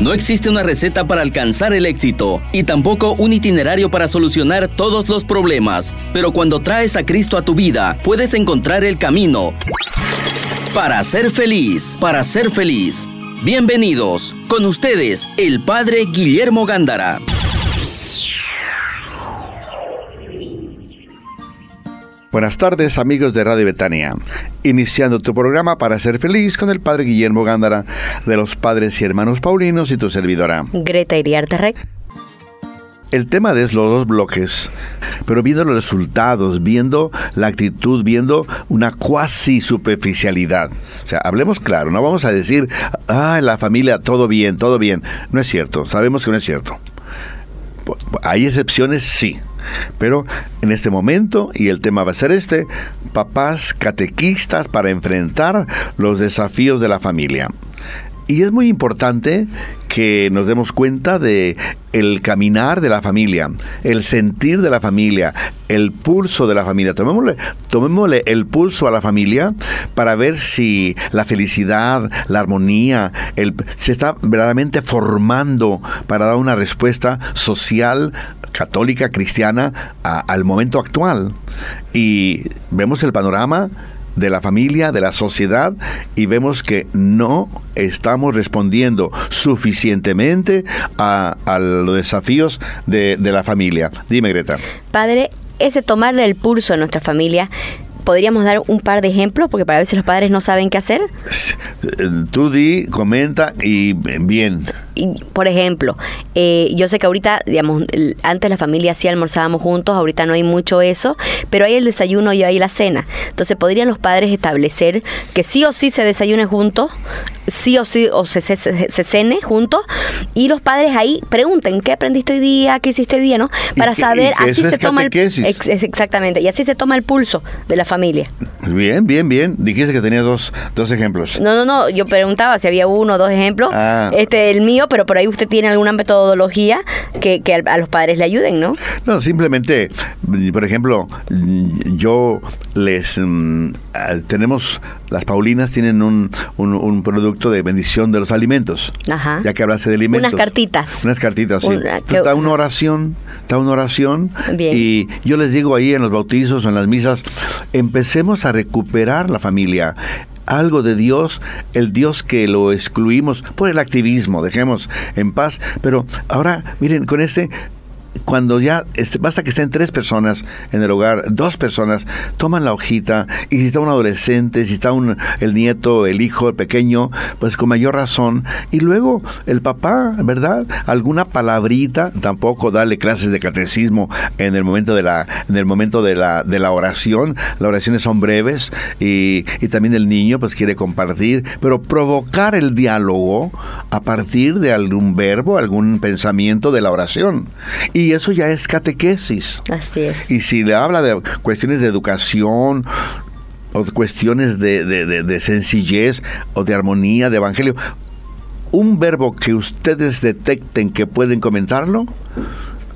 No existe una receta para alcanzar el éxito y tampoco un itinerario para solucionar todos los problemas, pero cuando traes a Cristo a tu vida, puedes encontrar el camino para ser feliz, para ser feliz. Bienvenidos, con ustedes, el Padre Guillermo Gándara. Buenas tardes amigos de Radio Betania, iniciando tu programa para ser feliz con el Padre Guillermo Gándara de los Padres y Hermanos Paulinos y tu servidora. Greta Iriarte Rey. El tema de los dos bloques, pero viendo los resultados, viendo la actitud, viendo una cuasi superficialidad. O sea, hablemos claro, no vamos a decir, ah, la familia, todo bien, todo bien. No es cierto, sabemos que no es cierto. Hay excepciones, sí, pero en este momento, y el tema va a ser este, papás catequistas para enfrentar los desafíos de la familia. Y es muy importante que nos demos cuenta de el caminar de la familia, el sentir de la familia, el pulso de la familia. Tomémosle, tomémosle el pulso a la familia para ver si la felicidad, la armonía, el, se está verdaderamente formando para dar una respuesta social católica, cristiana, al momento actual. Y vemos el panorama de la familia, de la sociedad, y vemos que no estamos respondiendo suficientemente a, los desafíos de, de la familia. Dime, Greta. Padre, ese tomarle el pulso a nuestra familia ¿Podríamos dar un par de ejemplos? Porque para veces los padres no saben qué hacer. Tú di, comenta y bien. por ejemplo, eh, yo sé que ahorita, digamos, antes la familia sí almorzábamos juntos, ahorita no hay mucho eso, pero hay el desayuno y hay la cena. Entonces, ¿podrían los padres establecer que sí o sí se desayune juntos, sí o sí o se, se, cene juntos, y los padres ahí pregunten, ¿qué aprendiste hoy día? ¿Qué hiciste hoy día? ¿no? Para saber, así se toma el... exactamente, y así se toma el pulso de la familia. Bien, bien, bien. Dijiste que tenías dos, dos ejemplos. No, no, no. Yo preguntaba si había uno o dos ejemplos. Ah. Este, el mío, pero por ahí usted tiene alguna metodología que, que a los padres le ayuden, ¿no? No, simplemente, por ejemplo, yo les... Mm, tenemos, las Paulinas tienen un, un, producto de bendición de los alimentos. Ajá. Ya que hablaste de alimentos. Unas cartitas. Unas cartitas, sí. está una oración, está una oración. Bien. Y yo les digo ahí en los bautizos o en las misas, empecemos a recuperar la familia algo de Dios, el Dios que lo excluimos por el activismo, dejemos en paz. Pero ahora, miren, con este cuando ya este, basta que estén tres personas en el hogar, dos personas, toman la hojita y si está un adolescente, si está un, el nieto, el hijo, el pequeño, pues con mayor razón. Y luego el papá, ¿verdad? Alguna palabrita, tampoco darle clases de catecismo en el momento de la, en el momento de la, de la oración. Las oraciones son breves y, y también el niño pues quiere compartir, pero provocar el diálogo a partir de algún verbo, algún pensamiento de la oración. Y eso ya es catequesis. Así es. Y si le habla de cuestiones de educación, o cuestiones de, de, sencillez o de armonía, de evangelio. Un verbo que ustedes detecten que pueden comentarlo,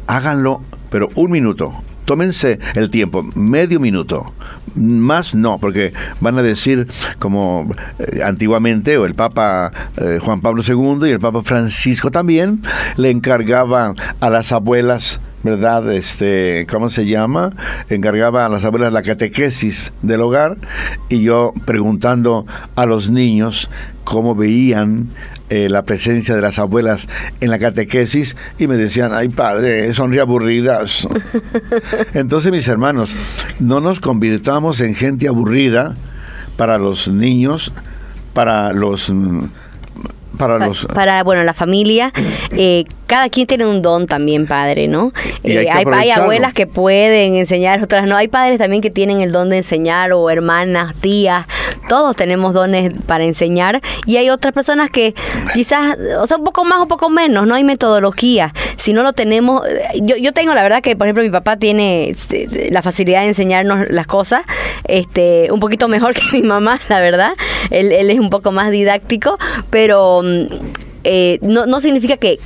háganlo, pero un minuto. Tómense el tiempo, medio minuto. Más no, porque van a decir como eh, antiguamente, o el Papa eh, Juan Pablo II y el Papa Francisco también, le encargaban a las abuelas ¿verdad? Este, ¿cómo se llama? Encargaba a las abuelas la catequesis del hogar y yo preguntando a los niños cómo veían eh, la presencia de las abuelas en la catequesis y me decían, ay padre, son aburridas. Entonces mis hermanos, no nos convirtamos en gente aburrida para los niños, para los para, los para bueno la familia eh, cada quien tiene un don también padre no eh, hay, hay, abuelas que pueden enseñar otras no. Hay padres también que tienen el don de enseñar o hermanas tías. Todos tenemos dones para enseñar. Y hay otras personas que quizás o sea un poco más o un poco menos no hay metodología. Si no lo tenemos yo, yo tengo la verdad que por ejemplo mi papá tiene este, la facilidad de enseñarnos las cosas este un poquito mejor que mi mamá la verdad. Él, él es un poco más didáctico pero eh, no, no significa que,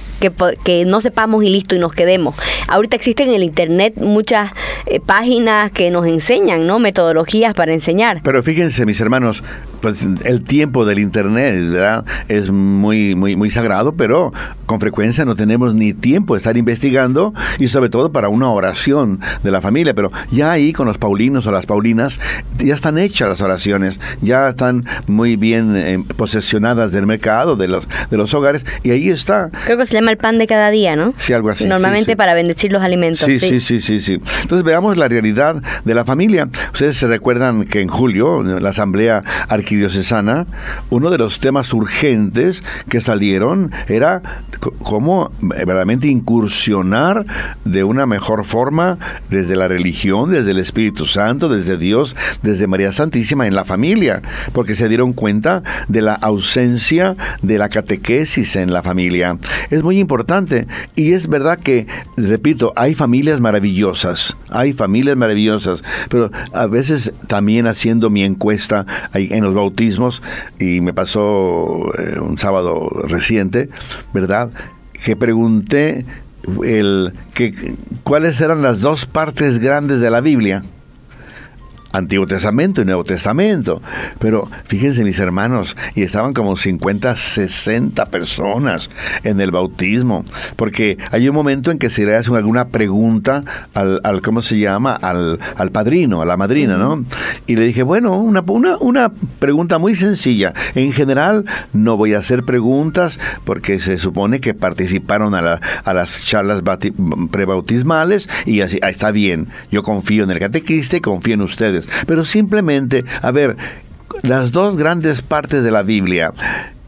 que, no sepamos y listo y nos quedemos. Ahorita existen en el Internet muchas eh, páginas que nos enseñan, ¿no? Metodologías para enseñar. Pero fíjense, mis hermanos, pues el tiempo del internet, ¿verdad? Es muy, muy, muy sagrado, pero con frecuencia no tenemos ni tiempo de estar investigando y sobre todo para una oración de la familia. Pero ya ahí con los paulinos o las paulinas ya están hechas las oraciones, ya están muy bien eh, posesionadas del mercado, de los, de los hogares y ahí está. Creo que se llama el pan de cada día, ¿no? Sí, algo así. Normalmente para bendecir los alimentos. Sí, sí, sí, sí, sí. Entonces veamos la realidad de la familia. Ustedes se recuerdan que en julio la Asamblea Arquidiocesana, uno de los temas urgentes que salieron era cómo verdaderamente incursionar de una mejor forma desde la religión, desde el Espíritu Santo, desde Dios, desde María Santísima en la familia, porque se dieron cuenta de la ausencia de la catequesis en la familia. Es muy importante y es verdad que, repito, hay familias maravillosas, hay familias maravillosas, pero a veces también haciendo mi encuesta en los bautismos, y me pasó eh, un sábado reciente, ¿verdad? Que pregunté el, cuáles eran las dos partes grandes de la Biblia. Antiguo Testamento y Nuevo Testamento. Pero fíjense mis hermanos, y estaban como 50, 60 personas en el bautismo, porque hay un momento en que se le hace alguna pregunta al, al ¿cómo se llama? Al, al, padrino, a la madrina, ¿no? Y le dije, bueno, una, una, una pregunta muy sencilla. En general, no voy a hacer preguntas porque se supone que participaron a, a las charlas prebautismales y así, está bien. Yo confío en el catequista y confío en ustedes pero simplemente, a ver, las dos grandes partes de la Biblia,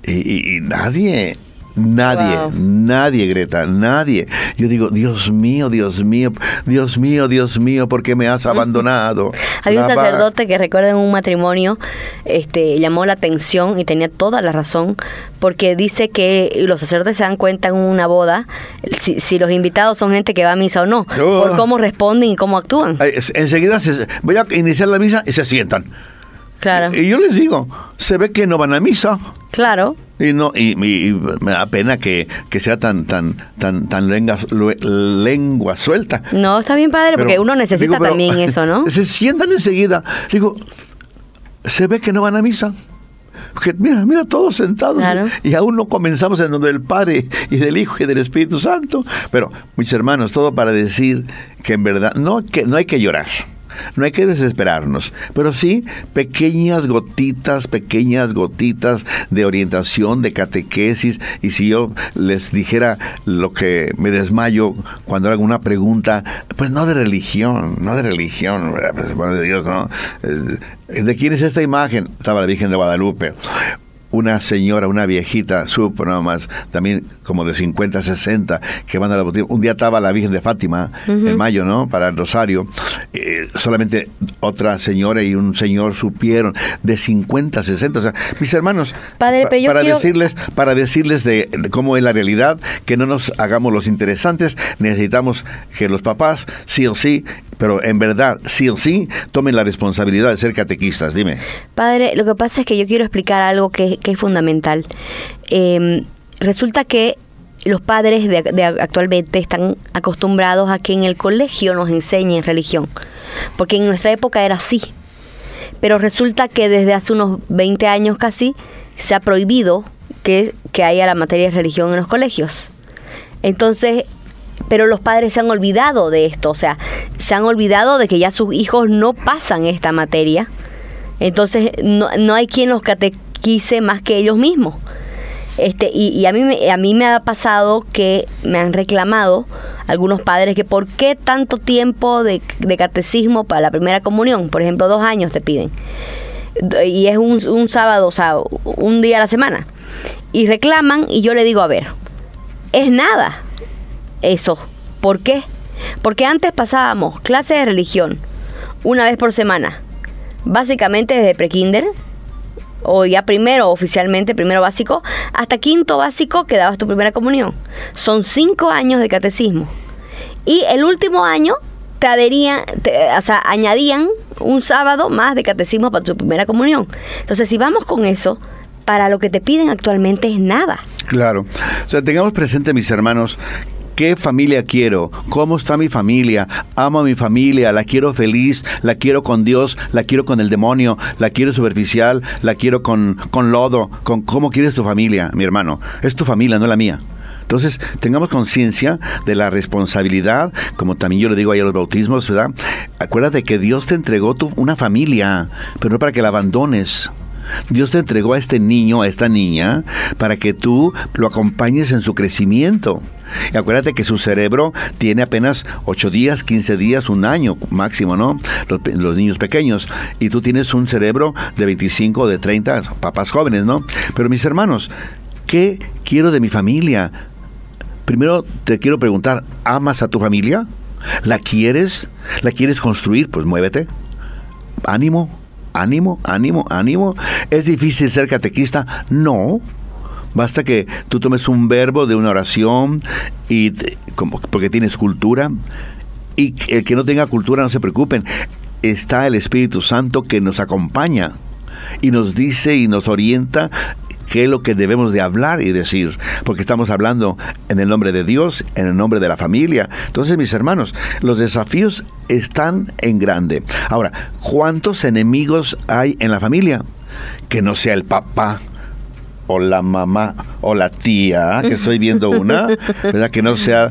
y, nadie Nadie, nadie, Greta, nadie. Yo digo, Dios mío, Dios mío, Dios mío, Dios mío, ¿por qué me has abandonado? Había un sacerdote que recuerda en un matrimonio, este, llamó la atención y tenía toda la razón, porque dice que los sacerdotes se dan cuenta en una boda si, los invitados son gente que va a misa o no, por cómo responden y cómo actúan. Enseguida voy a iniciar la misa y se sientan. Claro. Y yo les digo, se ve que no van a misa. Claro. Y no y, me da pena que, sea tan tan tan tan lengua, lengua suelta. No, está bien padre porque uno necesita también eso, ¿no? Se sientan enseguida. Digo, se ve que no van a misa. Porque mira, mira, todos sentados. Y aún no comenzamos en nombre del Padre y del Hijo y del Espíritu Santo. Pero, mis hermanos, todo para decir que en verdad no, que, no hay que llorar. No hay que desesperarnos, pero sí pequeñas gotitas, pequeñas gotitas de orientación, de catequesis. Y si yo les dijera lo que me desmayo cuando hago una pregunta, pues no de religión, no de religión, pues, de Dios, ¿no? Eh, ¿De quién es esta imagen? Estaba la Virgen de Guadalupe una señora, una viejita, supo nada más, también como de 50, 60, que van a la botella. Un día estaba la Virgen de Fátima, en mayo, ¿no? Para el Rosario. Eh, solamente otra señora y un señor supieron de 50, 60. O sea, mis hermanos, Padre, para, decirles, para decirles de, cómo es la realidad, que no nos hagamos los interesantes, necesitamos que los papás, sí o sí, pero en verdad, sí o sí, tomen la responsabilidad de ser catequistas. Dime. Padre, lo que pasa es que yo quiero explicar algo que, es fundamental. Em, resulta que los padres de, actualmente están acostumbrados a que en el colegio nos enseñen religión, porque en nuestra época era así. Pero resulta que desde hace unos 20 años casi se ha prohibido que, que haya la materia de religión en los colegios. Entonces, pero los padres se han olvidado de esto, o sea, se han olvidado de que ya sus hijos no pasan esta materia, entonces no, no hay quien los catequice más que ellos mismos. Este, y, a, mí, me, a mí me ha pasado que me han reclamado algunos padres que por qué tanto tiempo de, de catecismo para la primera comunión, por ejemplo, dos años te piden. Y es un, un sábado, o sea, un día a la semana. Y reclaman y yo le digo, a ver, es nada eso. ¿Por qué? Porque antes pasábamos clases de religión una vez por semana, básicamente desde prekinder, o ya primero oficialmente, primero básico, hasta quinto básico que dabas tu primera comunión. Son cinco años de catecismo. Y el último año te adherían, o sea, añadían un sábado más de catecismo para tu primera comunión. Entonces, si vamos con eso, para lo que te piden actualmente es nada. Claro. O sea, tengamos presente, mis hermanos, ¿Qué familia quiero? ¿Cómo está mi familia? Amo a mi familia, la quiero feliz, la quiero con Dios, la quiero con el demonio, la quiero superficial, la quiero con, con lodo, con cómo quieres tu familia, mi hermano. Es tu familia, no la mía. Entonces, tengamos conciencia de la responsabilidad, como también yo le digo ahí a los bautismos, ¿verdad? Acuérdate que Dios te entregó tu, una familia, pero no para que la abandones. Dios te entregó a este niño, a esta niña, para que tú lo acompañes en su crecimiento. Y acuérdate que su cerebro tiene apenas 8 días, 15 días, un año máximo, ¿no? Los, los, niños pequeños. Y tú tienes un cerebro de 25 o de 30, papás jóvenes, ¿no? Pero mis hermanos, ¿qué quiero de mi familia? Primero te quiero preguntar, ¿amas a tu familia? ¿La quieres? ¿La quieres construir? Pues muévete. Ánimo, ánimo, ánimo, ánimo. ¿Es difícil ser catequista? No. Basta que tú tomes un verbo de una oración y como, porque tienes cultura. Y el que no tenga cultura no se preocupen. Está el Espíritu Santo que nos acompaña y nos dice y nos orienta qué es lo que debemos de hablar y decir, porque estamos hablando en el nombre de Dios, en el nombre de la familia. Entonces, mis hermanos, los desafíos están en grande. Ahora, ¿cuántos enemigos hay en la familia? Que no sea el papá, o la mamá o la tía, que estoy viendo una, ¿verdad? Que no sea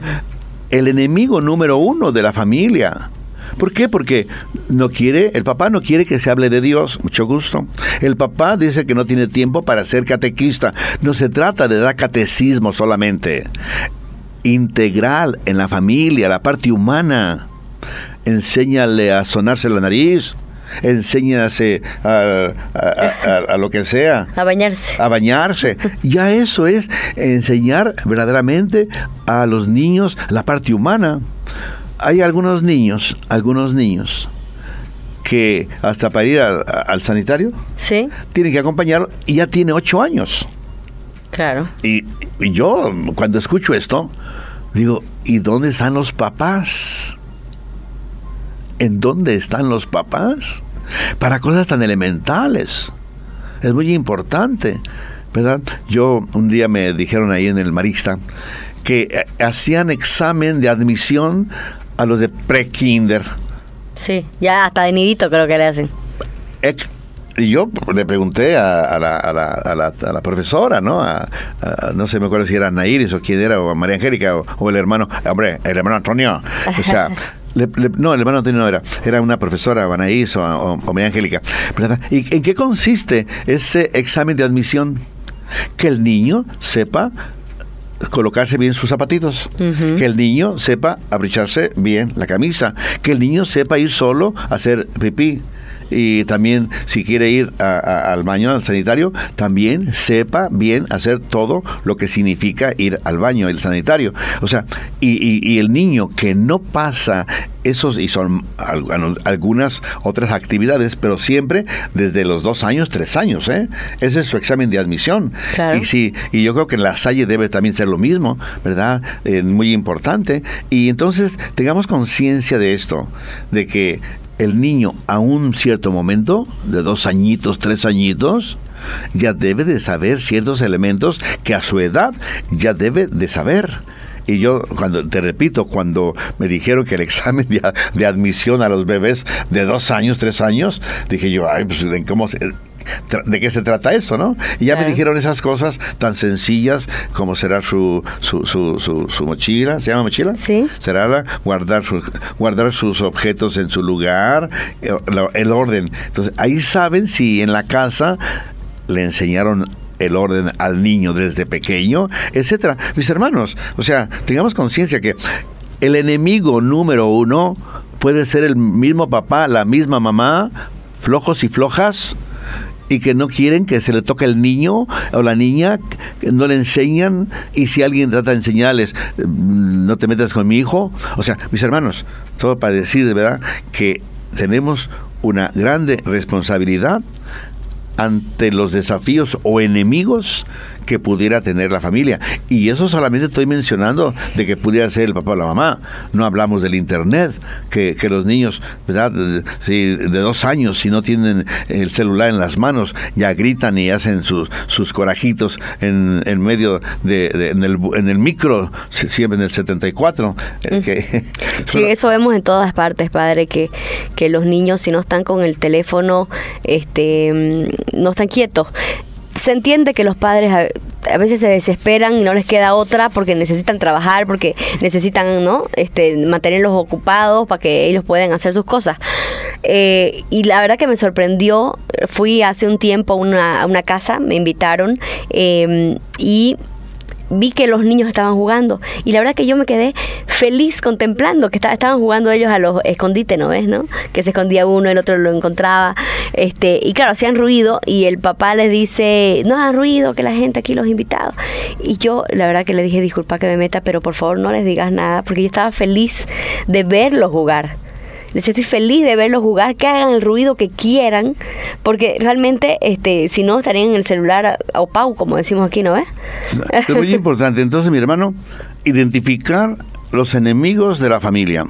el enemigo número uno de la familia. ¿Por qué? Porque no quiere, el papá no quiere que se hable de Dios, mucho gusto. El papá dice que no tiene tiempo para ser catequista. No se trata de dar catecismo solamente. Integral en la familia, la parte humana. Enséñale a sonarse la nariz enséñase a, a, lo que sea. A bañarse. A bañarse. Ya eso es enseñar verdaderamente a los niños la parte humana hay algunos niños, algunos niños que hasta para ir al, sanitario ¿Sí? tienen que acompañarlo y ya tiene ocho años. Claro. Y, yo cuando escucho esto digo, ¿y dónde están los papás? ¿En dónde están los papás? Para cosas tan elementales. Es muy importante, ¿verdad? Yo un día me dijeron ahí en el Marista que eh, hacían examen de admisión a los de pre-kinder. Sí, ya hasta de nidito creo que le hacen. y yo le pregunté a, la, a, la, a, la, a la, profesora, ¿no? no sé, me acuerdo si era Nairis o quién era, o María Angélica, o, el hermano, hombre, el hermano Antonio. O sea, no, el hermano Antonio no era, era una profesora, Anaís o, o, María Angélica. ¿Y en qué consiste ese examen de admisión? Que el niño sepa colocarse bien sus zapatitos, que el niño sepa abricharse bien la camisa, que el niño sepa ir solo a hacer pipí y también si quiere ir al baño, al sanitario, también sepa bien hacer todo lo que significa ir al baño, el sanitario. O sea, y, el niño que no pasa esos, y son algunas otras actividades, pero siempre desde los dos años, tres años, ¿eh? Ese es su examen de admisión. Y sí, y yo creo que en la Salle debe también ser lo mismo, ¿verdad? Eh, muy importante. Y entonces tengamos conciencia de esto, de que el niño a un cierto momento, de dos añitos, tres añitos, ya debe de saber ciertos elementos que a su edad ya debe de saber. Y yo, cuando te repito, cuando me dijeron que el examen de, admisión a los bebés de dos años, tres años, dije yo, ay, pues, ¿cómo se, de qué se trata eso, ¿no? Y ya me dijeron esas cosas tan sencillas como será su, su, su, su, mochila, ¿se llama mochila? Sí. Será guardar, guardar sus objetos en su lugar, eh, el, orden. Entonces, ahí saben si en la casa le enseñaron el orden al niño desde pequeño, etcétera. Mis hermanos, o sea, tengamos conciencia que el enemigo número uno puede ser el mismo papá, la misma mamá, flojos y flojas, y que no quieren que se le toque el niño o la niña, no le enseñan y si alguien trata de enseñarles, mm, no te metas con mi hijo. O sea, mis hermanos, todo para decir de verdad que tenemos una grande responsabilidad ante los desafíos o enemigos que pudiera tener la familia. Y eso solamente estoy mencionando de que pudiera ser el papá o la mamá. No hablamos del internet, que, los niños, ¿verdad? Si de dos años, si no tienen el celular en las manos, ya gritan y hacen sus, sus corajitos en, en medio de, en, el, en el micro, siempre en el 74. Eh, sí, eso vemos en todas partes, padre, que, que los niños si no están con el teléfono, este, mm, no están quietos se entiende que los padres a, veces se desesperan y no les queda otra porque necesitan trabajar, porque necesitan ¿no? este, mantenerlos ocupados para que ellos puedan hacer sus cosas. Eh, y la verdad que me sorprendió, fui hace un tiempo a una, una casa, me invitaron eh, y vi que los niños estaban jugando y la verdad que yo me quedé feliz contemplando que estaban jugando ellos a los escondites, ¿no ves? ¿no? Que se escondía uno, el otro lo encontraba, este, y claro, hacían ruido y el papá les dice, no hagan ruido, que la gente aquí los invitados. Y yo la verdad que le dije, disculpa que me meta, pero por favor no les digas nada, porque yo estaba feliz de verlos jugar les estoy feliz de verlos jugar, que hagan el ruido que quieran, porque realmente, este, si no, estarían en el celular o pau, como decimos aquí, ¿no ves? Es muy importante. Entonces, mi hermano, identificar los enemigos de la familia.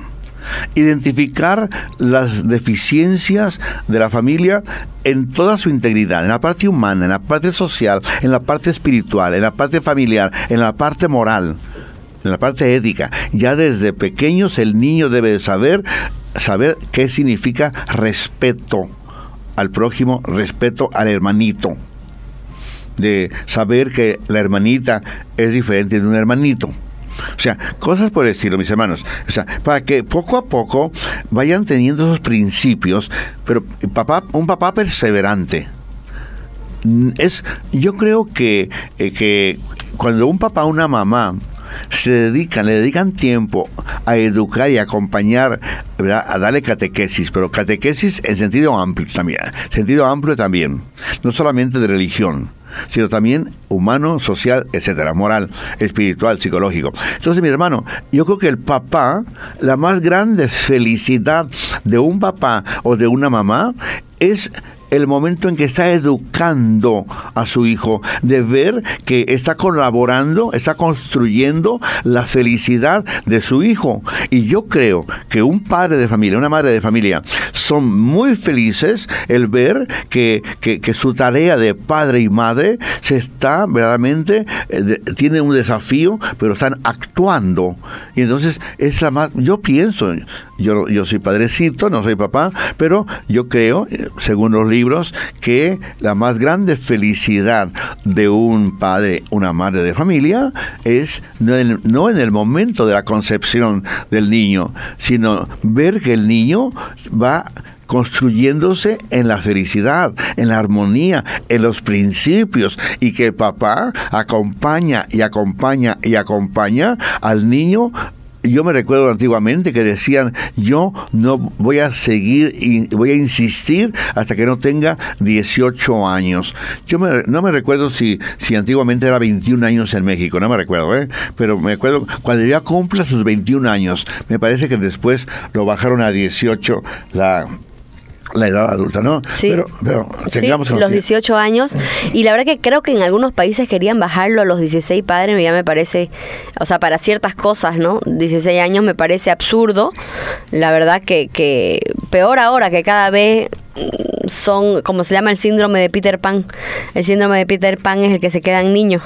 Identificar las deficiencias de la familia en toda su integridad, en la parte humana, en la parte social, en la parte espiritual, en la parte familiar, en la parte moral en la parte ética. Ya desde pequeños el niño debe saber saber qué significa respeto al prójimo, respeto al hermanito. De saber que la hermanita es diferente de un hermanito. O sea, cosas por el estilo, mis hermanos. O sea, para que poco a poco vayan teniendo esos principios, pero papá, un papá perseverante. Es, yo creo que, eh, que cuando un papá o una mamá se dedican, le dedican tiempo a educar y acompañar, a darle catequesis, pero catequesis en sentido amplio también, sentido amplio también, no solamente de religión sino también humano, social, etcétera, moral, espiritual, psicológico. Entonces, mi hermano, yo creo que el papá, la más grande felicidad de un papá o de una mamá es el momento en que está educando a su hijo, de ver que está colaborando, está construyendo la felicidad de su hijo. Y yo creo que un padre de familia, una madre de familia, son muy felices el ver que, su tarea de padre y madre se está verdaderamente, eh, tiene un desafío, pero están actuando. Y entonces es la más, yo pienso, yo, yo soy padrecito, no soy papá, pero yo creo, eh, según los libros, que la más grande felicidad de un padre, una madre de familia, es no en, no en el momento de la concepción del niño, sino ver que el niño va construyéndose en la felicidad, en la armonía, en los principios y que el papá acompaña y acompaña y acompaña al niño yo me recuerdo antiguamente que decían, yo no voy a seguir y voy a insistir hasta que no tenga 18 años. Yo no me recuerdo si, si antiguamente era 21 años en México, no me recuerdo, ¿eh? pero me acuerdo cuando ya cumpla sus 21 años, me parece que después lo bajaron a 18 la la edad adulta, ¿no? Sí, pero, tengamos los 18 años. Y la verdad que creo que en algunos países querían bajarlo a los 16 padres, ya me parece, o sea, para ciertas cosas, ¿no? 16 años me parece absurdo. La verdad que, que peor ahora que cada vez son, como se llama el síndrome de Peter Pan. El síndrome de Peter Pan es el que se quedan niños.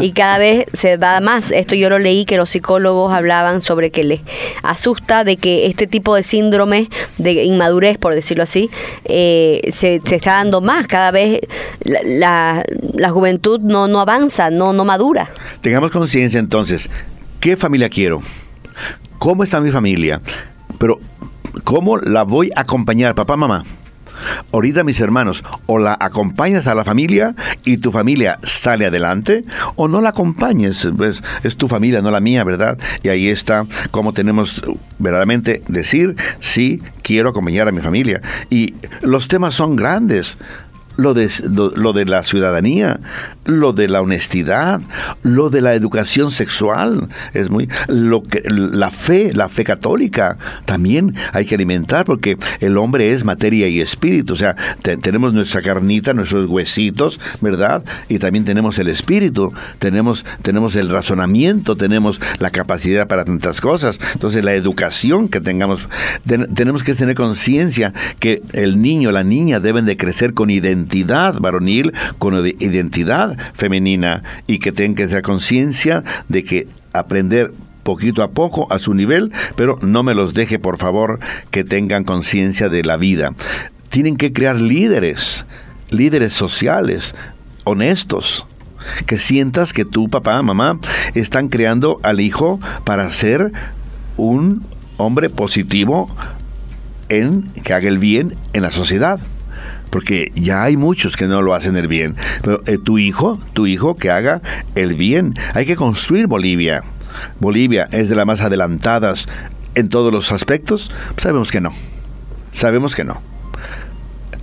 Y cada vez se va más. Esto yo lo leí que los psicólogos hablaban sobre que les asusta de que este tipo de síndrome de inmadurez, por decirlo así, eh, se, está dando más. Cada vez la, la, juventud no, no avanza, no, no madura. Tengamos conciencia entonces, ¿qué familia quiero? ¿Cómo está mi familia? Pero, ¿cómo la voy a acompañar, papá, mamá? Ahorita, mis hermanos, o la acompañas a la familia y tu familia sale adelante, o no la acompañes. Pues, es tu familia, no la mía, ¿verdad? Y ahí está cómo tenemos verdaderamente decir, sí, quiero acompañar a mi familia. Y los temas son grandes lo de, lo, de la ciudadanía, lo de la honestidad, lo de la educación sexual, es muy lo que la fe, la fe católica también hay que alimentar porque el hombre es materia y espíritu, o sea, tenemos nuestra carnita, nuestros huesitos, ¿verdad? Y también tenemos el espíritu, tenemos tenemos el razonamiento, tenemos la capacidad para tantas cosas. Entonces, la educación que tengamos tenemos que tener conciencia que el niño, la niña deben de crecer con identidad identidad varonil con identidad femenina y que tengan esa conciencia de que aprender poquito a poco a su nivel, pero no me los deje por favor que tengan conciencia de la vida. Tienen que crear líderes, líderes sociales, honestos, que sientas que tu papá, mamá, están creando al hijo para ser un hombre positivo en que haga el bien en la sociedad porque ya hay muchos que no lo hacen el bien. Pero eh, tu hijo, tu hijo que haga el bien. Hay que construir Bolivia. Bolivia es de las más adelantadas en todos los aspectos. Sabemos que no. Sabemos que no.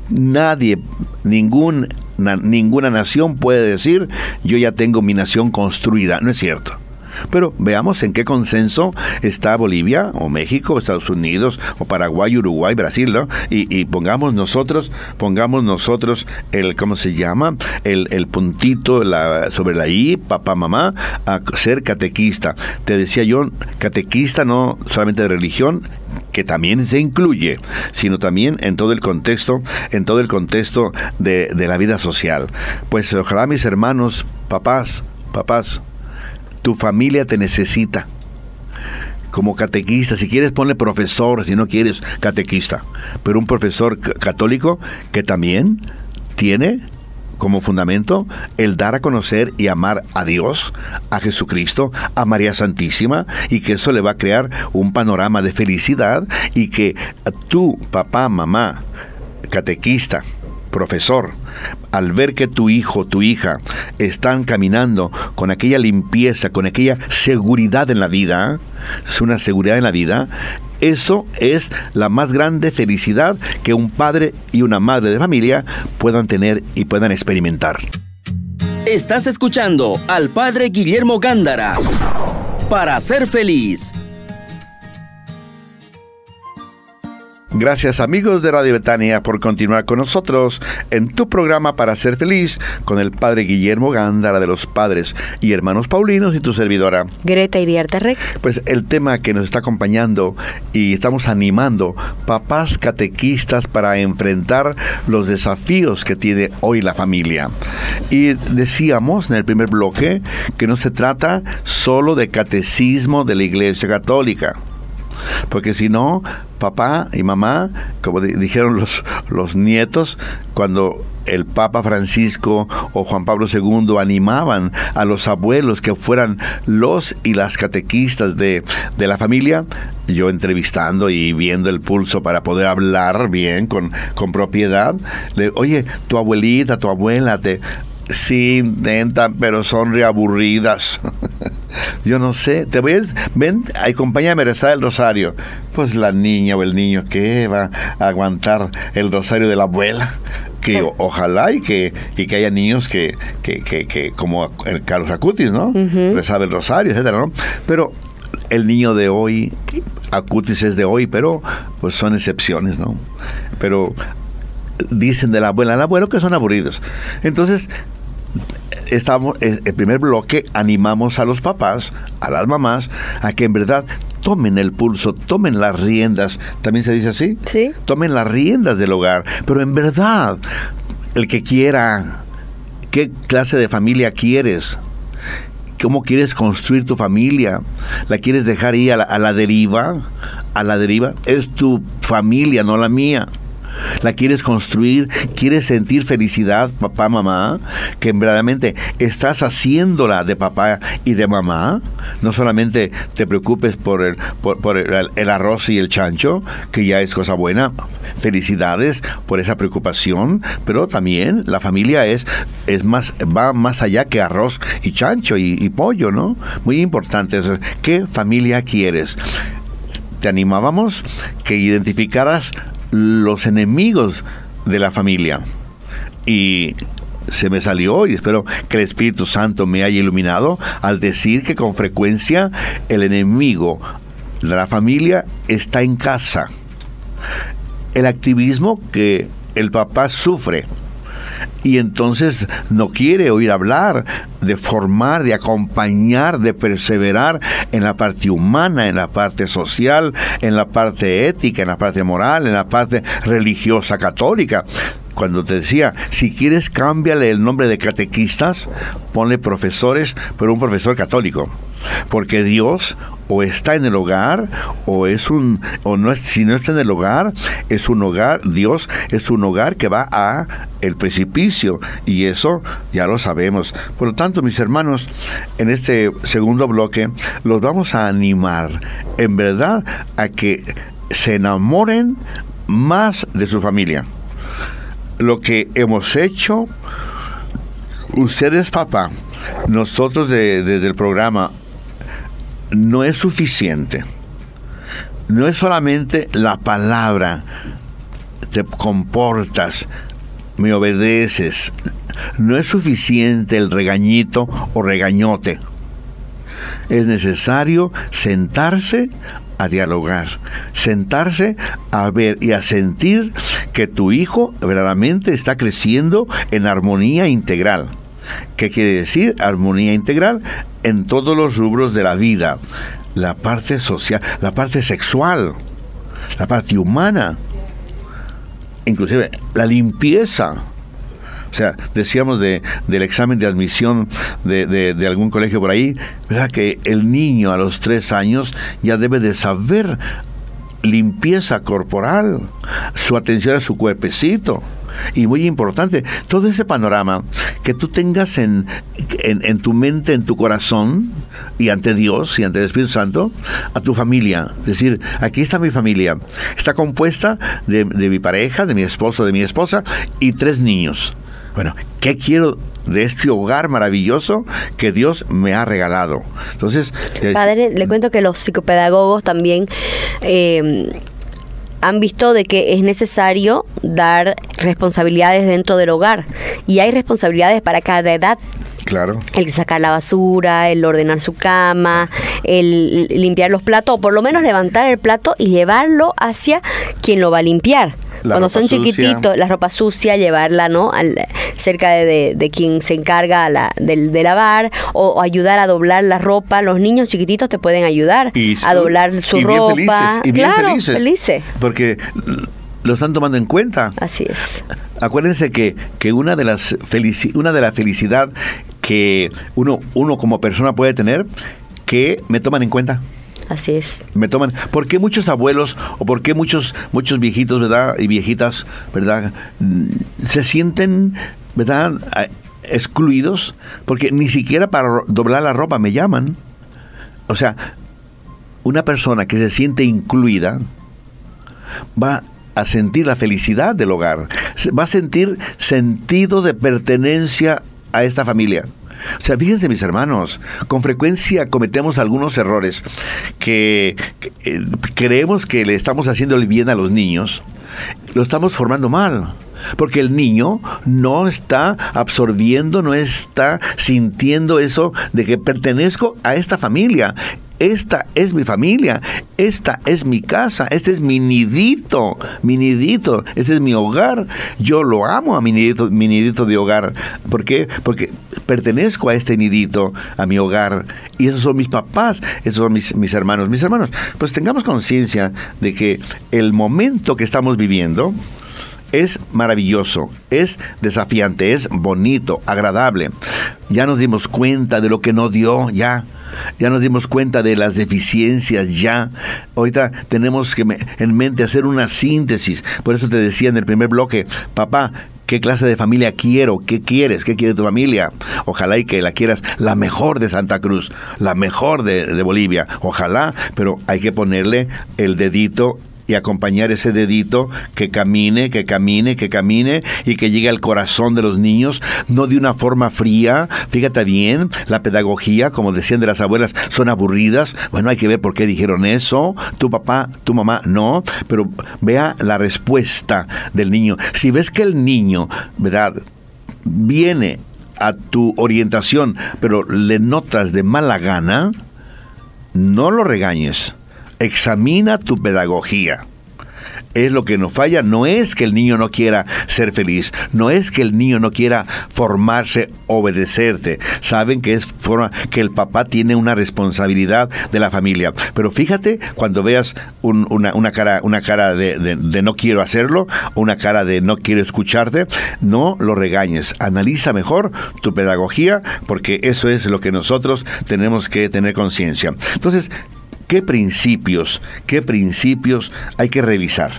Nadie, ningún, ninguna nación puede decir yo ya tengo mi nación construida. No es cierto. Pero veamos en qué consenso está Bolivia o México, o Estados Unidos o Paraguay, Uruguay, Brasil, ¿no? Y, pongamos nosotros, pongamos nosotros el, ¿cómo se llama? El, el puntito sobre la I, papá, mamá, a ser catequista. Te decía yo, catequista no solamente de religión, que también se incluye, sino también en todo el contexto, en todo el contexto de, de la vida social. Pues ojalá mis hermanos, papás, papás, tu familia te necesita. Como catequista, si quieres ponle profesor, si no quieres catequista, pero un profesor católico que también tiene como fundamento el dar a conocer y amar a Dios, a Jesucristo, a María Santísima, y que eso le va a crear un panorama de felicidad y que tú, papá, mamá, catequista, profesor, al ver que tu hijo, tu hija están caminando con aquella limpieza, con aquella seguridad en la vida, es una seguridad en la vida, eso es la más grande felicidad que un padre y una madre de familia puedan tener y puedan experimentar. Estás escuchando al padre Guillermo Gándara para ser feliz. Gracias amigos de Radio Betania por continuar con nosotros en tu programa para ser feliz con el Padre Guillermo Gándara de los Padres y Hermanos Paulinos y tu servidora Greta Iriarte Rec. Pues el tema que nos está acompañando y estamos animando papás catequistas para enfrentar los desafíos que tiene hoy la familia. Y decíamos en el primer bloque que no se trata solo de catecismo de la Iglesia Católica porque si no, papá y mamá, como dijeron los, los nietos, cuando el Papa Francisco o Juan Pablo II animaban a los abuelos que fueran los y las catequistas de, de, la familia, yo entrevistando y viendo el pulso para poder hablar bien, con, con propiedad, le, oye, tu abuelita, tu abuela, te, sí intentan, pero son reaburridas. Yo no sé, te voy a, ven, acompáñame a rezar el rosario. Pues la niña o el niño que va a aguantar el rosario de la abuela. Que ojalá y que, y que haya niños que, que, que, como el Carlos Acutis, ¿no? Uh el rosario, etcétera, ¿no? Pero el niño de hoy, Acutis es de hoy, pero pues son excepciones, ¿no? Pero dicen de la abuela al abuelo que son aburridos. Entonces, estamos, en el primer bloque animamos a los papás, a las mamás, a que en verdad tomen el pulso, tomen las riendas, también se dice así, sí. tomen las riendas del hogar, pero en verdad, el que quiera, qué clase de familia quieres, cómo quieres construir tu familia, la quieres dejar ahí a la, a la deriva, a la deriva, es tu familia, no la mía la quieres construir, quieres sentir felicidad, papá, mamá, que verdaderamente estás haciéndola de papá y de mamá. No solamente te preocupes por el, arroz y el chancho, que ya es cosa buena. Felicidades por esa preocupación, pero también la familia es, es más, va más allá que arroz y chancho y, y pollo, ¿no? Muy importante. ¿Qué familia quieres? te animábamos que identificaras los enemigos de la familia. Y se me salió y espero que el Espíritu Santo me haya iluminado al decir que con frecuencia el enemigo de la familia está en casa. El activismo que el papá sufre y entonces no quiere oír hablar de formar, de acompañar, de perseverar en la parte humana, en la parte social, en la parte ética, en la parte moral, en la parte religiosa católica cuando te decía, si quieres cámbiale el nombre de catequistas, ponle profesores, pero un profesor católico. Porque Dios o está en el hogar o es un o no es, si no está en el hogar es un hogar Dios es un hogar que va a el precipicio. Y eso ya lo sabemos. Por lo tanto mis hermanos en este segundo bloque los vamos a animar en verdad a que se enamoren más de su familia. Lo que hemos hecho, ustedes papá, nosotros desde el programa, no es suficiente. No es solamente la palabra, te comportas, me obedeces. No es suficiente el regañito o regañote. Es necesario sentarse a dialogar, sentarse a ver y a sentir que tu hijo verdaderamente está creciendo en armonía integral. ¿Qué quiere decir armonía integral? En todos los rubros de la vida. La parte social, la parte sexual, la parte humana, inclusive la limpieza o sea, decíamos de, del examen de admisión de, de, algún colegio por ahí, ¿verdad? Que el niño a los tres años ya debe de saber limpieza corporal, su atención a su cuerpecito. Y muy importante, todo ese panorama que tú tengas en, en, tu mente, en tu corazón, y ante Dios y ante el Espíritu Santo, a tu familia. Es decir, aquí está mi familia. Está compuesta de, de mi pareja, de mi esposo, de mi esposa y tres niños. Bueno, ¿qué quiero de este hogar maravilloso que Dios me ha regalado? Entonces... Padre, le cuento que los psicopedagogos también... Eh, han visto de que es necesario dar responsabilidades dentro del hogar y hay responsabilidades para cada edad. Claro. El sacar la basura, el ordenar su cama, el limpiar los platos, o por lo menos levantar el plato y llevarlo hacia quien lo va a limpiar cuando son chiquititos, la ropa sucia, llevarla, ¿no? Al, cerca de, de, quien se encarga la, de, lavar o, ayudar a doblar la ropa. Los niños chiquititos te pueden ayudar a doblar su ropa. y bien claro, felices. Porque lo están tomando en cuenta. Así es. Acuérdense que, que una de las una de la felicidad que uno, uno como persona puede tener, que me toman en cuenta. Así es. Me toman. ¿Por qué muchos abuelos o por qué muchos, muchos viejitos, ¿verdad? Y viejitas, ¿verdad? Mm, se sienten, ¿verdad? excluidos porque ni siquiera para doblar la ropa me llaman. O sea, una persona que se siente incluida va a sentir la felicidad del hogar, va a sentir sentido de pertenencia a esta familia. O sea, fíjense mis hermanos, con frecuencia cometemos algunos errores que, eh, creemos que le estamos haciendo el bien a los niños, lo estamos formando mal. Porque el niño no está absorbiendo, no está sintiendo eso de que pertenezco a esta familia esta es mi familia, esta es mi casa, este es mi nidito, mi nidito, este es mi hogar. Yo lo amo a mi nidito, mi nidito de hogar. ¿Por qué? Porque pertenezco a este nidito, a mi hogar. Y esos son mis papás, esos son mis, mis hermanos. Mis hermanos, pues tengamos conciencia de que el momento que estamos viviendo, es maravilloso, es desafiante, es bonito, agradable. Ya nos dimos cuenta de lo que no dio, ya ya nos dimos cuenta de las deficiencias ya. Ahorita tenemos que en mente hacer una síntesis. Por eso te decía en el primer bloque, papá, ¿Qué clase de familia quiero? ¿Qué quieres? ¿Qué quiere tu familia? Ojalá y que la quieras la mejor de Santa Cruz, la mejor de, de Bolivia. Ojalá, pero hay que ponerle el dedito y acompañar ese dedito que camine, que camine, que camine y que llegue al corazón de los niños, no de una forma fría. Fíjate bien, la pedagogía, como decían de las abuelas, son aburridas. Bueno, hay que ver por qué dijeron eso. Tu papá, tu mamá, no. Pero vea la respuesta del niño. Si ves que el niño, ¿verdad? viene a tu orientación, pero le notas de mala gana, no lo regañes. Examina tu pedagogía es lo que nos falla. No es que el niño no quiera ser feliz, no es que el niño no quiera formarse, obedecerte. Saben que es forma que el papá tiene una responsabilidad de la familia. Pero fíjate cuando veas una, cara, una cara de, de, no quiero hacerlo, una cara de no quiero escucharte, no lo regañes. Analiza mejor tu pedagogía porque eso es lo que nosotros tenemos que tener conciencia. Entonces, ¿Qué principios, qué principios hay que revisar?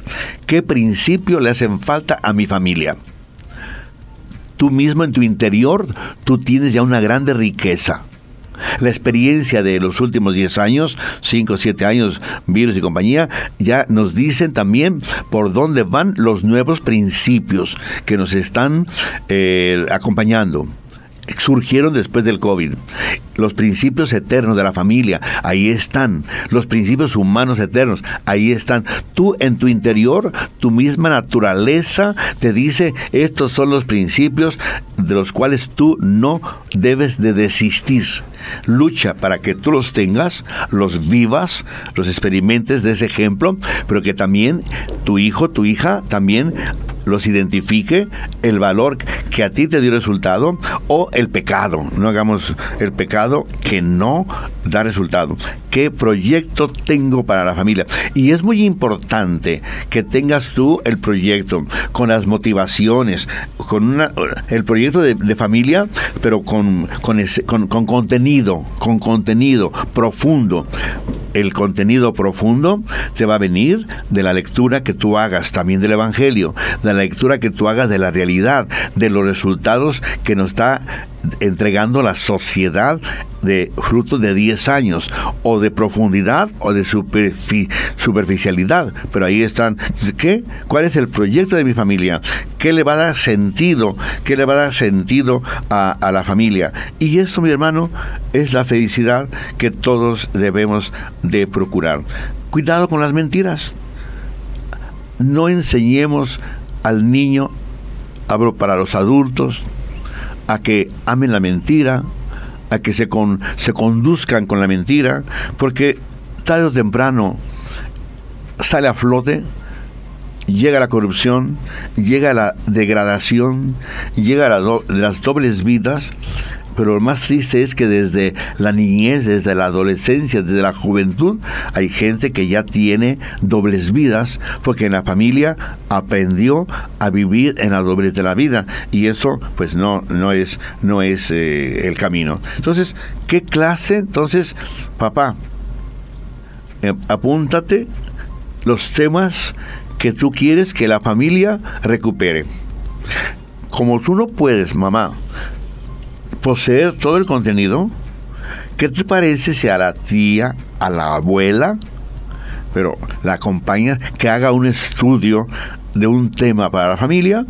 ¿Qué principios le hacen falta a mi familia? Tú mismo en tu interior, tú tienes ya una grande riqueza. La experiencia de los últimos 10 años, 5 o 7 años, virus y compañía, ya nos dicen también por dónde van los nuevos principios que nos están eh, acompañando surgieron después del COVID. Los principios eternos de la familia, ahí están. Los principios humanos eternos, ahí están. Tú en tu interior, tu misma naturaleza te dice, estos son los principios de los cuales tú no debes de desistir. Lucha para que tú los tengas, los vivas, los experimentes de ese ejemplo, pero que también tu hijo, tu hija, también los identifique, el valor que a ti te dio resultado o el pecado. No hagamos el pecado que no da resultado. ¿Qué proyecto tengo para la familia? Y es muy importante que tengas tú el proyecto con las motivaciones, con una, el proyecto de, familia, pero con, con, con, con contenido, con contenido profundo. El contenido profundo te va a venir de la lectura que tú hagas también del Evangelio, de la lectura que tú hagas de la realidad, de los resultados que nos está entregando la sociedad de frutos de 10 años, o de profundidad o de superficialidad. Pero ahí están, ¿qué? ¿Cuál es el proyecto de mi familia? ¿Qué le va a dar sentido? ¿Qué le va a dar sentido a, la familia? Y eso, mi hermano, es la felicidad que todos debemos de procurar. Cuidado con las mentiras. No enseñemos al niño, hablo para los adultos, a que amen la mentira, a que se, con, se conduzcan con la mentira, porque tarde o temprano sale a flote, llega la corrupción, llega la degradación, llega las dobles vidas pero lo más triste es que desde la niñez, desde la adolescencia, desde la juventud, hay gente que ya tiene dobles vidas porque en la familia aprendió a vivir en la doblez de la vida y eso pues no, no es, no es eh, el camino. Entonces, ¿qué clase? Entonces, papá, eh, apúntate los temas que tú quieres que la familia recupere. Como tú no puedes, mamá, poseer todo el contenido, ¿qué te parece si a la tía, a la abuela, pero la acompaña que haga un estudio de un tema para la familia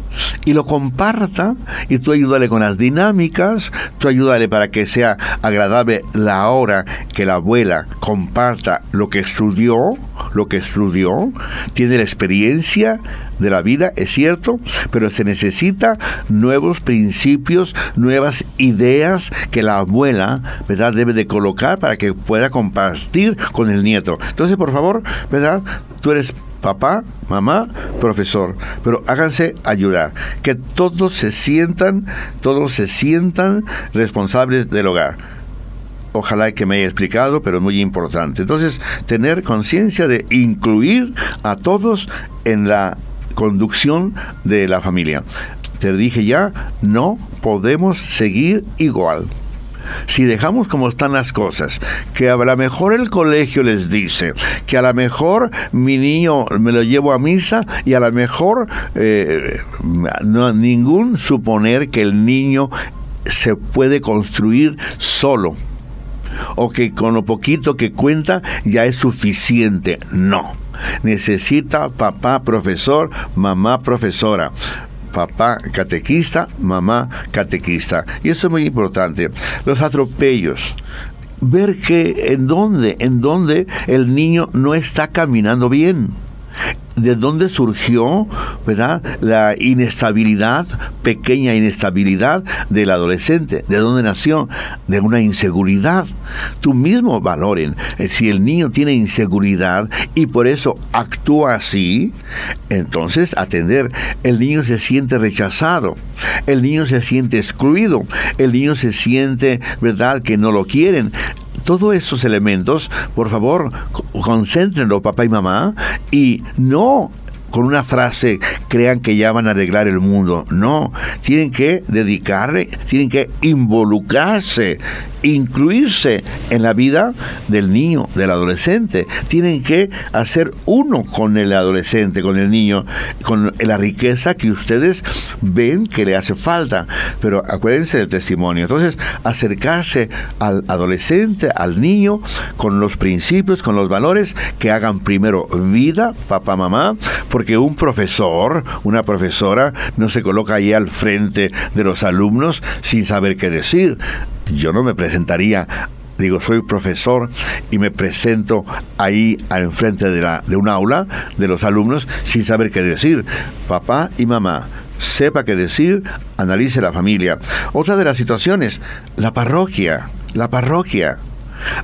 y lo comparta y tú ayúdale con las dinámicas, tú ayúdale para que sea agradable la hora que la abuela comparta lo que estudió, lo que estudió, tiene la experiencia de la vida, es cierto, pero se necesita nuevos principios, nuevas ideas que la abuela, ¿verdad?, debe de colocar para que pueda compartir con el nieto. Entonces, por favor, ¿verdad? Tú eres papá, mamá, profesor, pero háganse ayudar, que todos se sientan, todos se sientan responsables del hogar. Ojalá que me haya explicado, pero es muy importante. Entonces, tener conciencia de incluir a todos en la conducción de la familia. Te dije ya, no podemos seguir igual si dejamos como están las cosas, que a lo mejor el colegio les dice, que a lo mejor mi niño me lo llevo a misa y a lo mejor eh, no, ningún suponer que el niño se puede construir solo o que con lo poquito que cuenta ya es suficiente. No. Necesita papá profesor, mamá profesora papá catequista, mamá catequista. Y eso es muy importante. Los atropellos ver que en dónde, en dónde el niño no está caminando bien. De dónde surgió, ¿verdad? La inestabilidad, pequeña inestabilidad del adolescente. ¿De dónde nació? De una inseguridad. Tú mismo valoren. Eh, si el niño tiene inseguridad y por eso actúa así, entonces atender. El niño se siente rechazado. El niño se siente excluido. El niño se siente, ¿verdad?, que no lo quieren todos esos elementos, por favor, concéntrenlo papá y mamá y no con una frase crean que ya van a arreglar el mundo. No, tienen que dedicarle, tienen que involucrarse incluirse en la vida del niño, del adolescente. Tienen que hacer uno con el adolescente, con el niño, con la riqueza que ustedes ven que le hace falta. Pero acuérdense del testimonio. Entonces, acercarse al adolescente, al niño, con los principios, con los valores que hagan primero vida, papá, mamá, porque un profesor, una profesora, no se coloca ahí al frente de los alumnos sin saber qué decir yo no me presentaría digo, soy profesor y me presento ahí enfrente de, la, de un aula de los alumnos sin saber qué decir. Papá y mamá, sepa qué decir, analice la familia. Otra de las situaciones, la parroquia, la parroquia.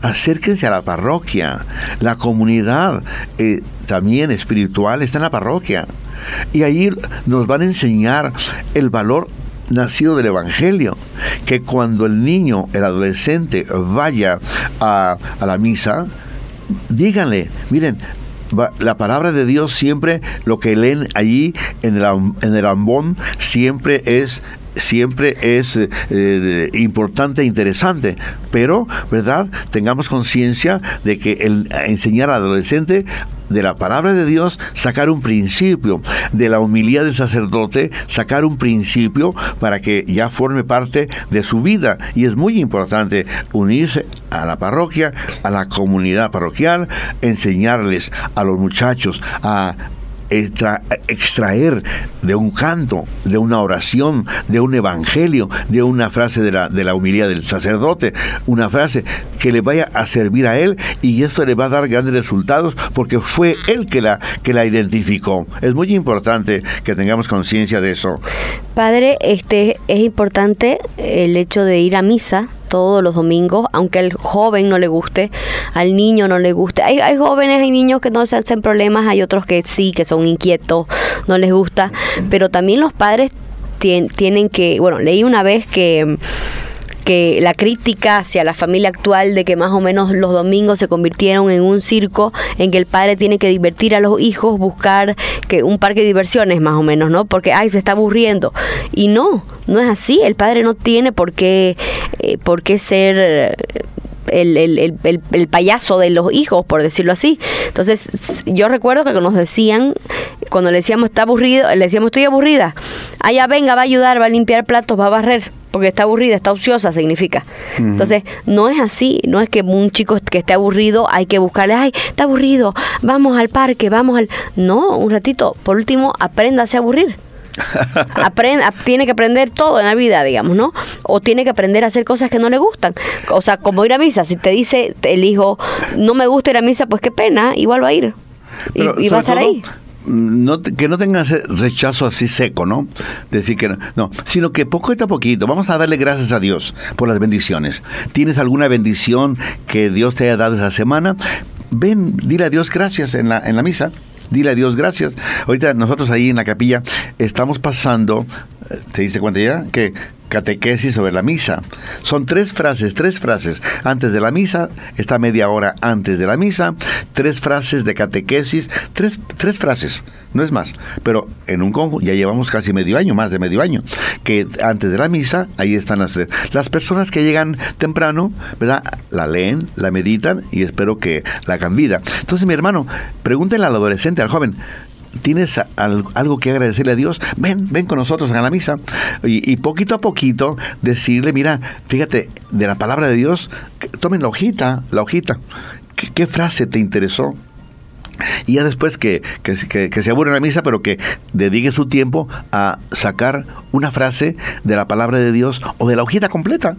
Acérquense a la parroquia. La comunidad eh, también espiritual está en la parroquia. Y ahí nos van a enseñar el valor nacido del Evangelio, que cuando el niño, el adolescente, vaya a, la misa, díganle, miren, la palabra de Dios siempre, lo que leen allí en el, en el ambón, siempre es siempre es eh, importante e interesante, pero, ¿verdad? Tengamos conciencia de que el enseñar al adolescente de la palabra de Dios sacar un principio, de la humildad del sacerdote sacar un principio para que ya forme parte de su vida. Y es muy importante unirse a la parroquia, a la comunidad parroquial, enseñarles a los muchachos a extraer de un canto, de una oración, de un evangelio, de una frase de la, de la humildad del sacerdote, una frase que le vaya a servir a él y esto le va a dar grandes resultados porque fue él que la, que la identificó. Es muy importante que tengamos conciencia de eso. Padre, este es importante el hecho de ir a misa todos los domingos, aunque al joven no le guste, al niño no le guste. Hay, hay jóvenes, hay niños que no se hacen problemas, hay otros que sí, que son inquietos, no les gusta, pero también los padres tienen que, bueno, leí una vez que que la crítica hacia la familia actual de que más o menos los domingos se convirtieron en un circo en que el padre tiene que divertir a los hijos, buscar que un parque de diversiones más o menos, ¿no? Porque ay, se está aburriendo. Y no, no es así, el padre no tiene por qué eh, por qué ser el, el, el, payaso de los hijos, por decirlo así. Entonces, yo recuerdo que nos decían, cuando le decíamos está aburrido, le decíamos estoy aburrida, allá venga, va a ayudar, va a limpiar platos, va a barrer porque está aburrida, está ociosa, significa. Entonces, no es así, no es que un chico que esté aburrido hay que buscarle, ay, está aburrido, vamos al parque, vamos al... No, un ratito, por último, apréndase a aburrir. Aprende, tiene que aprender todo en la vida, digamos, ¿no? O tiene que aprender a hacer cosas que no le gustan. O sea, como ir a misa. Si te dice el hijo, no me gusta ir a misa, pues qué pena, igual va a ir. y, va a estar ahí. No, que no tengan rechazo así seco, ¿no? Decir que no, no, sino que poco a poquito vamos a darle gracias a Dios por las bendiciones. ¿Tienes alguna bendición que Dios te haya dado esa semana? Ven, dile a Dios gracias en la, en la misa dile a Dios gracias. Ahorita nosotros ahí en la capilla estamos pasando, ¿te diste cuenta ya? Que catequesis sobre la misa. Son tres frases, tres frases antes de la misa, está media hora antes de la misa, tres frases de catequesis, tres, tres frases, no es más. Pero en un conjunto, ya llevamos casi medio año, más de medio año, que antes de la misa, ahí están las tres. Las personas que llegan temprano, ¿verdad? La leen, la meditan y espero que la hagan vida. Entonces, mi hermano, pregúntenle al adolescente, al joven, tienes algo que agradecerle a Dios, ven, ven con nosotros a la misa. Y, poquito a poquito decirle, mira, fíjate, de la palabra de Dios, tomen la hojita, la hojita. ¿Qué, frase te interesó? Y ya después que, que, se aburre la misa, pero que dedique su tiempo a sacar una frase de la palabra de Dios o de la hojita completa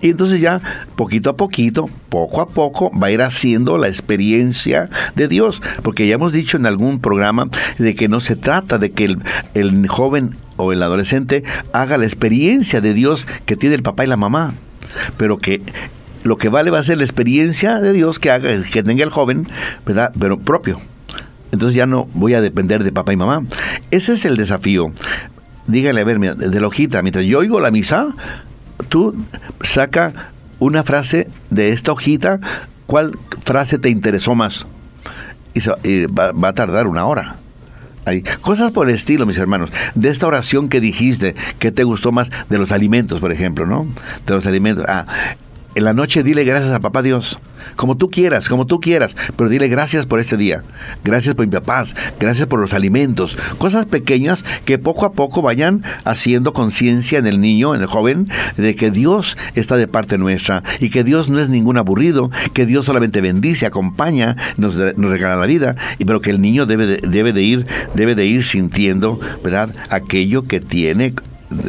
Y entonces ya, poquito a poquito, poco a poco, va a ir haciendo la experiencia de Dios. Porque ya hemos dicho en algún programa de que no se trata de que el, el joven o el adolescente haga la experiencia de Dios que tiene el papá y la mamá, pero que lo que vale va a ser la experiencia de Dios que haga, que tenga el joven, ¿verdad? Pero propio. Entonces ya no voy a depender de papá y mamá. Ese es el desafío. Dígale, a ver, de la hojita, mientras yo oigo la misa, tú saca una frase de esta hojita, ¿cuál frase te interesó más? Y, va, va, a tardar una hora. Ahí. Cosas por el estilo, mis hermanos. De esta oración que dijiste, que te gustó más de los alimentos, por ejemplo, ¿no? De los alimentos. Ah, en la noche dile gracias a papá Dios. Como tú quieras, como tú quieras. Pero dile gracias por este día. Gracias por mi paz. Gracias por los alimentos. Cosas pequeñas que poco a poco vayan haciendo conciencia en el niño, en el joven, de que Dios está de parte nuestra y que Dios no es ningún aburrido, que Dios solamente bendice, acompaña, nos, regala la vida, pero que el niño debe de, debe de ir, debe de ir sintiendo, ¿verdad? Aquello que tiene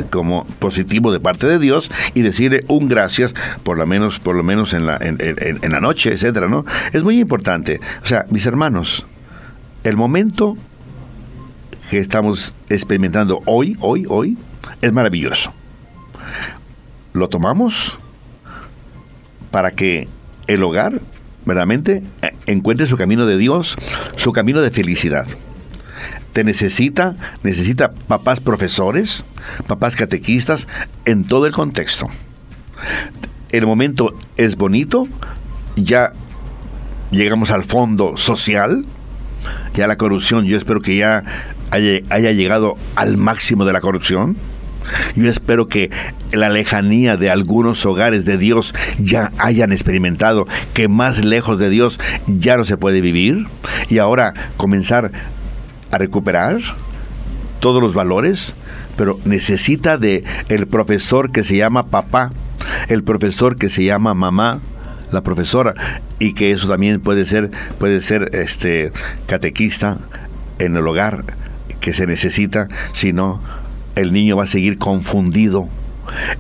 como positivo de parte de Dios y decirle un gracias por lo menos por lo menos en la en, la noche etcétera no es muy importante. O sea mis hermanos el momento que estamos experimentando hoy hoy hoy es maravilloso. Lo tomamos para que el hogar verdaderamente eh, encuentre su camino de Dios su camino de felicidad te necesita, necesita papás profesores, papás catequistas, en todo el contexto. El momento es bonito, ya llegamos al fondo social, ya la corrupción, yo espero que ya haya, haya llegado al máximo de la corrupción. Yo espero que la lejanía de algunos hogares de Dios ya hayan experimentado que más lejos de Dios ya no se puede vivir y ahora comenzar a recuperar todos los valores, pero necesita de el profesor que se llama papá, el profesor que se llama mamá, la profesora y que eso también puede ser puede ser este catequista en el hogar que se necesita, si no el niño va a seguir confundido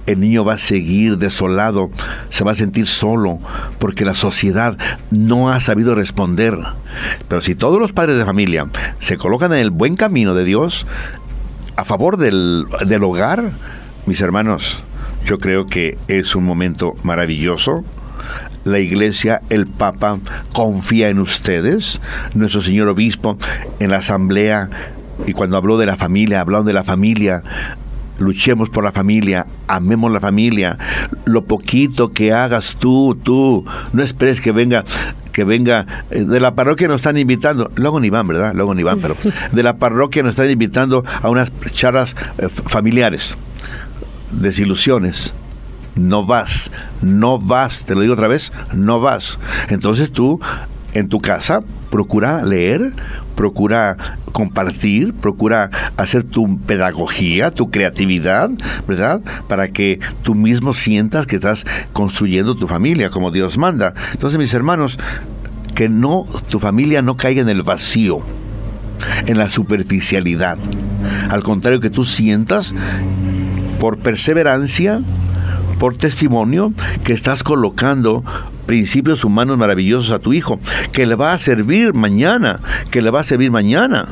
el niño va a seguir desolado, se va a sentir solo, porque la sociedad no ha sabido responder. Pero si todos los padres de familia se colocan en el buen camino de Dios, a favor del, hogar, mis hermanos, yo creo que es un momento maravilloso la iglesia, el Papa, confía en ustedes, nuestro señor obispo, en la asamblea, y cuando habló de la familia, hablando de la familia, luchemos por la familia, amemos la familia. Lo poquito que hagas tú, tú, no esperes que venga que venga eh, de la parroquia nos están invitando, luego ni van, ¿verdad? Luego ni van, pero de la parroquia nos están invitando a unas charlas eh, familiares. Desilusiones. No vas, no vas, te lo digo otra vez, no vas. Entonces tú en tu casa procura leer, procura compartir, procura hacer tu pedagogía, tu creatividad, ¿verdad? Para que tú mismo sientas que estás construyendo tu familia como Dios manda. Entonces, mis hermanos, que no tu familia no caiga en el vacío, en la superficialidad. Al contrario, que tú sientas por perseverancia, por testimonio, que estás colocando principios humanos maravillosos a tu hijo, que le va a servir mañana, que le va a servir mañana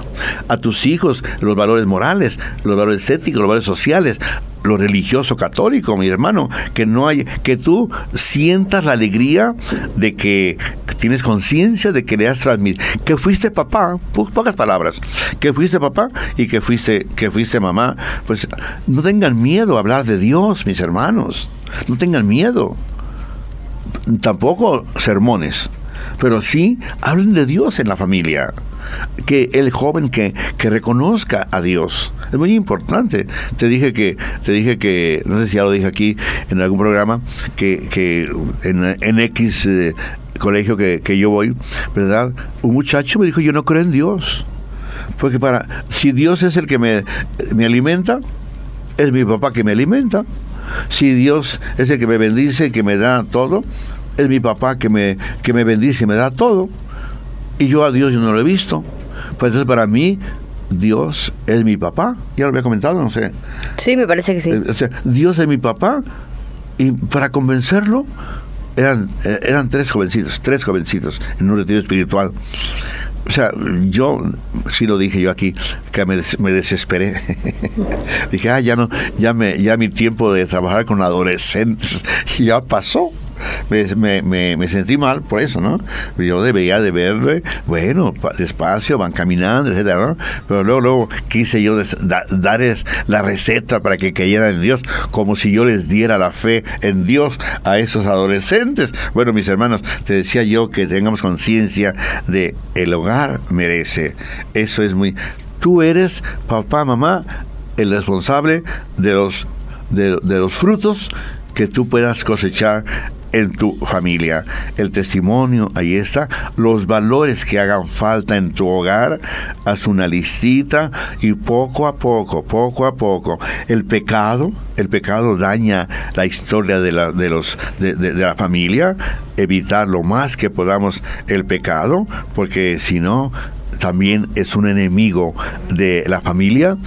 a tus hijos los valores morales, los valores éticos, los valores sociales, lo religioso católico, mi hermano, que no hay, que tú sientas la alegría de que tienes conciencia de que le has transmitido, que fuiste papá, pocas palabras, que fuiste papá y que fuiste, que fuiste mamá, pues no tengan miedo a hablar de Dios, mis hermanos, no tengan miedo tampoco sermones, pero sí hablen de Dios en la familia. Que el joven que, que reconozca a Dios es muy importante. Te dije que, te dije que, no sé si ya lo dije aquí en algún programa, que, que en, X eh, colegio que, que yo voy, ¿verdad? Un muchacho me dijo, yo no creo en Dios. Porque para, si Dios es el que me, me alimenta, es mi papá que me alimenta. Si Dios es el que me bendice, que me da todo, es mi papá que me, que me bendice y me da todo. Y yo a Dios yo no lo he visto. Pues entonces para mí Dios es mi papá. Ya lo había comentado, no sé. Sí, me parece que sí. Eh, Dios es mi papá Y para convencerlo, eran, eh, eran tres jovencitos, tres jovencitos en un retiro espiritual. O sea, yo, sí lo dije yo aquí, que me, me desesperé. dije, ah, ya no, ya me, ya mi tiempo de trabajar con adolescentes ya pasó me, me, me, sentí mal por eso, ¿no? Yo debería de verle, bueno, despacio, van caminando, etcétera, ¿no? Pero luego, luego quise yo darles la receta para que cayeran en Dios, como si yo les diera la fe en Dios a esos adolescentes. Bueno, mis hermanos, te decía yo que tengamos conciencia de el hogar merece. Eso es muy... Tú eres, papá, mamá, el responsable de los, de, de los frutos que tú puedas cosechar en tu familia. El testimonio, ahí está. Los valores que hagan falta en tu hogar, haz una listita y poco a poco, poco a poco. El pecado, el pecado daña la historia de la, de los, de, de la familia. Evitar lo más que podamos el pecado, porque si no, también es un enemigo de la familia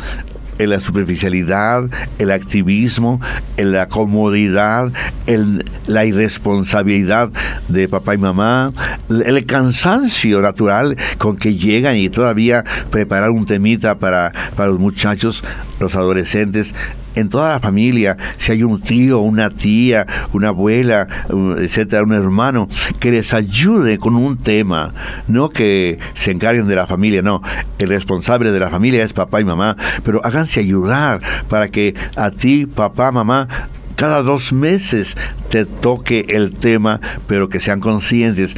en la superficialidad, el activismo, en la comodidad, en la irresponsabilidad de papá y mamá, el cansancio natural con que llegan y todavía preparar un temita para, para los muchachos, los adolescentes, en toda la familia, si hay un tío, una tía, una abuela, etcétera, un hermano, que les ayude con un tema, no que se encarguen de la familia, no, el responsable de la familia es papá y mamá, pero háganse ayudar para que a ti, papá, mamá, cada dos meses te toque el tema, pero que sean conscientes.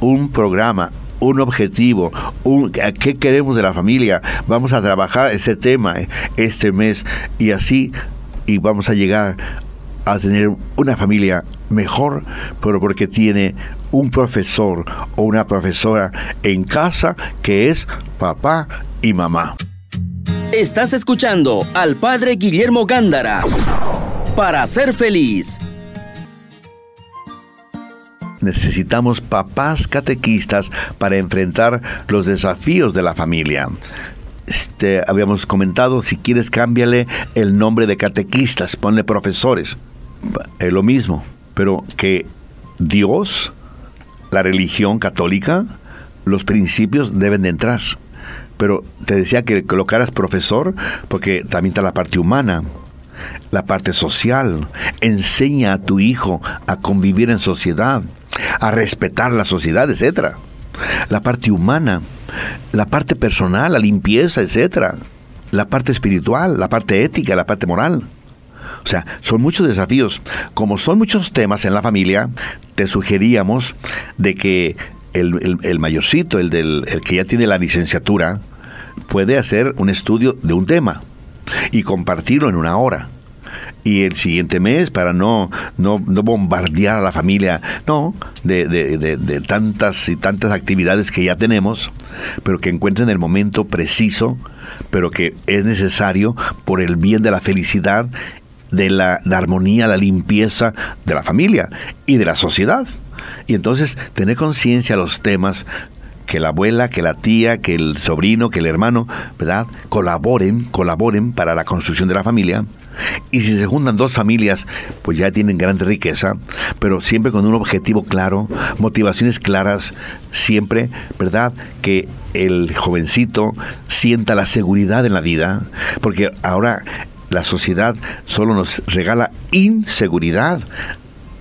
Un programa, un objetivo, qué queremos de la familia, vamos a trabajar ese tema eh, este mes y así y vamos a llegar a tener una familia mejor, pero porque tiene un profesor o una profesora en casa que es papá y mamá. Estás escuchando al padre Guillermo Gándara para ser feliz necesitamos papás catequistas para enfrentar los desafíos de la familia. Este, habíamos comentado, si quieres cámbiale el nombre de catequistas, ponle profesores. Es lo mismo, pero que Dios, la religión católica, los principios deben de entrar. Pero te decía que colocaras profesor porque también está la parte humana la parte social. Enseña a tu hijo a convivir en sociedad a respetar la sociedad, etcétera. La parte humana, la parte personal, la limpieza, etcétera. La parte espiritual, la parte ética, la parte moral. O sea, son muchos desafíos. Como son muchos temas en la familia, te sugeríamos de que el, mayorcito, el, del, el que ya tiene la licenciatura, puede hacer un estudio de un tema y compartirlo en una hora y el siguiente mes para no, no, bombardear a la familia, no, de, de, tantas y tantas actividades que ya tenemos, pero que encuentren el momento preciso, pero que es necesario por el bien de la felicidad, de la, la armonía, la limpieza de la familia y de la sociedad. Y entonces tener conciencia de los temas que la abuela, que la tía, que el sobrino, que el hermano, ¿verdad? Colaboren, colaboren para la construcción de la familia. Y si se juntan dos familias, pues ya tienen gran riqueza, pero siempre con un objetivo claro, motivaciones claras, siempre, ¿verdad? Que el jovencito sienta la seguridad en la vida, porque ahora la sociedad solo nos regala inseguridad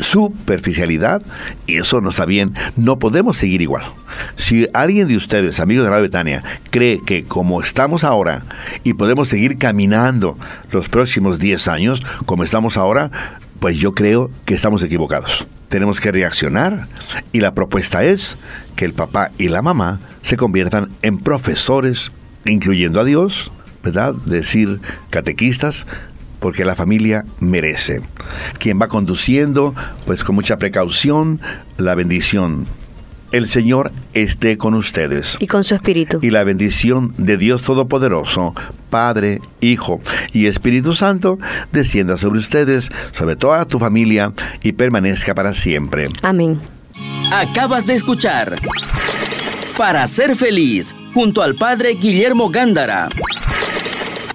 superficialidad y eso no está bien. No podemos seguir igual. Si alguien de ustedes, amigos de la Betania, cree que como estamos ahora y podemos seguir caminando los próximos 10 años como estamos ahora, pues yo creo que estamos equivocados. Tenemos que reaccionar y la propuesta es que el papá y la mamá se conviertan en profesores, incluyendo a Dios, ¿verdad? Decir catequistas, porque la familia merece. Quien va conduciendo, pues con mucha precaución, la bendición. El Señor esté con ustedes. Y con su Espíritu. Y la bendición de Dios Todopoderoso, Padre, Hijo y Espíritu Santo, descienda sobre ustedes, sobre toda tu familia y permanezca para siempre. Amén. Acabas de escuchar Para ser feliz, junto al Padre Guillermo Gándara.